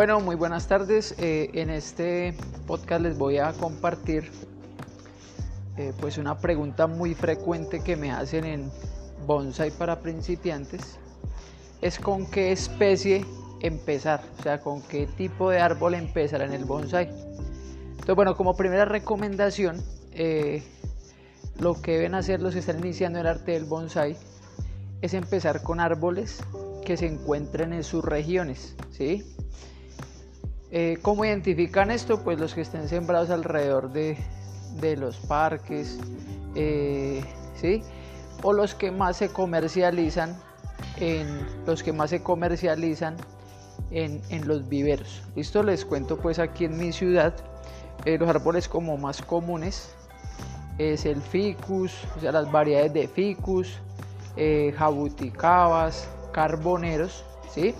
Bueno, muy buenas tardes. Eh, en este podcast les voy a compartir eh, pues una pregunta muy frecuente que me hacen en bonsai para principiantes. Es con qué especie empezar, o sea, con qué tipo de árbol empezar en el bonsai. Entonces, bueno, como primera recomendación, eh, lo que deben hacer los que están iniciando el arte del bonsai es empezar con árboles que se encuentren en sus regiones, ¿sí? Eh, ¿Cómo identifican esto? Pues los que estén sembrados alrededor de, los parques, eh, ¿sí? O los que más se comercializan en los que más se comercializan en, los viveros. Listo, les cuento pues aquí en mi ciudad eh, los árboles como más comunes es el ficus, o sea las variedades de ficus, jabuticabas, carboneros, ¿sí?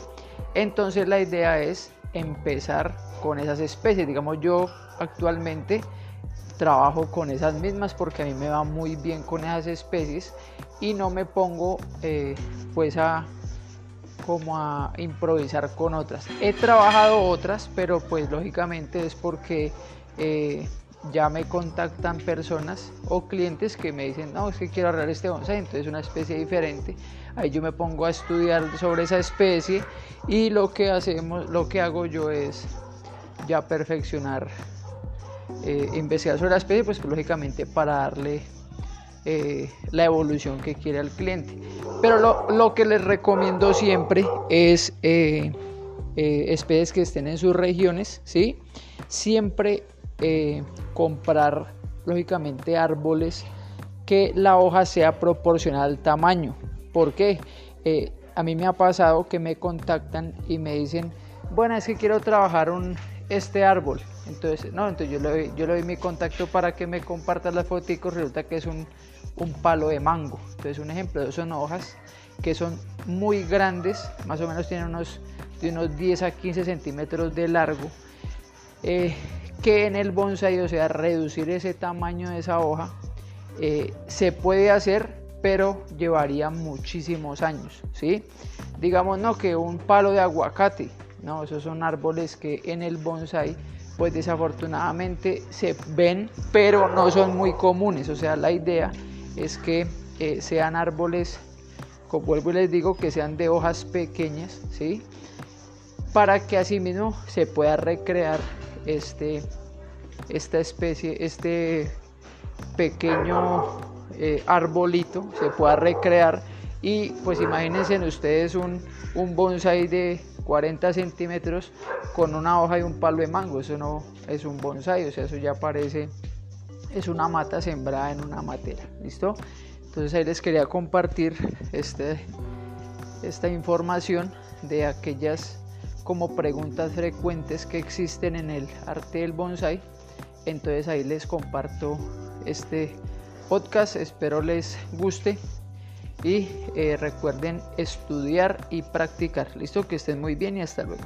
Entonces la idea es empezar con esas especies. Digamos, yo actualmente trabajo con esas mismas porque a mí me va muy bien con esas especies y no me pongo eh, pues a como a improvisar con otras. He trabajado otras, pero pues lógicamente es porque eh, ya me contactan personas o clientes que me dicen, no, es que quiero arreglar este bonsai, entonces es una especie diferente. Ahí yo me pongo a estudiar sobre esa especie y lo que hacemos, lo que hago yo es ya perfeccionar, eh, investigar sobre la especie, pues lógicamente para darle eh, la evolución que quiere al cliente. Pero lo, lo que les recomiendo siempre es eh, especies que estén en sus regiones, ¿sí? Siempre eh, comprar lógicamente árboles que la hoja sea proporcional al tamaño. ¿Por qué? Eh, a mí me ha pasado que me contactan y me dicen, bueno, es que quiero trabajar un, este árbol. Entonces, no, entonces yo le, doy, yo le doy mi contacto para que me comparta las fotos. Resulta que es un, un palo de mango. Entonces, un ejemplo son hojas que son muy grandes, más o menos tienen unos, de unos 10 a 15 centímetros de largo. Eh, que en el bonsai, o sea, reducir ese tamaño de esa hoja, eh, se puede hacer, pero llevaría muchísimos años, ¿sí? Digamos, no que un palo de aguacate, no, esos son árboles que en el bonsai, pues desafortunadamente se ven, pero no son muy comunes, o sea, la idea es que eh, sean árboles, como vuelvo y les digo, que sean de hojas pequeñas, ¿sí? Para que así mismo se pueda recrear este, esta especie, este pequeño eh, arbolito se pueda recrear y pues imagínense ustedes un, un bonsai de 40 centímetros con una hoja y un palo de mango, eso no es un bonsai, o sea, eso ya parece, es una mata sembrada en una matera, ¿listo? Entonces ahí les quería compartir este, esta información de aquellas como preguntas frecuentes que existen en el arte del bonsai. Entonces ahí les comparto este podcast, espero les guste y eh, recuerden estudiar y practicar. Listo, que estén muy bien y hasta luego.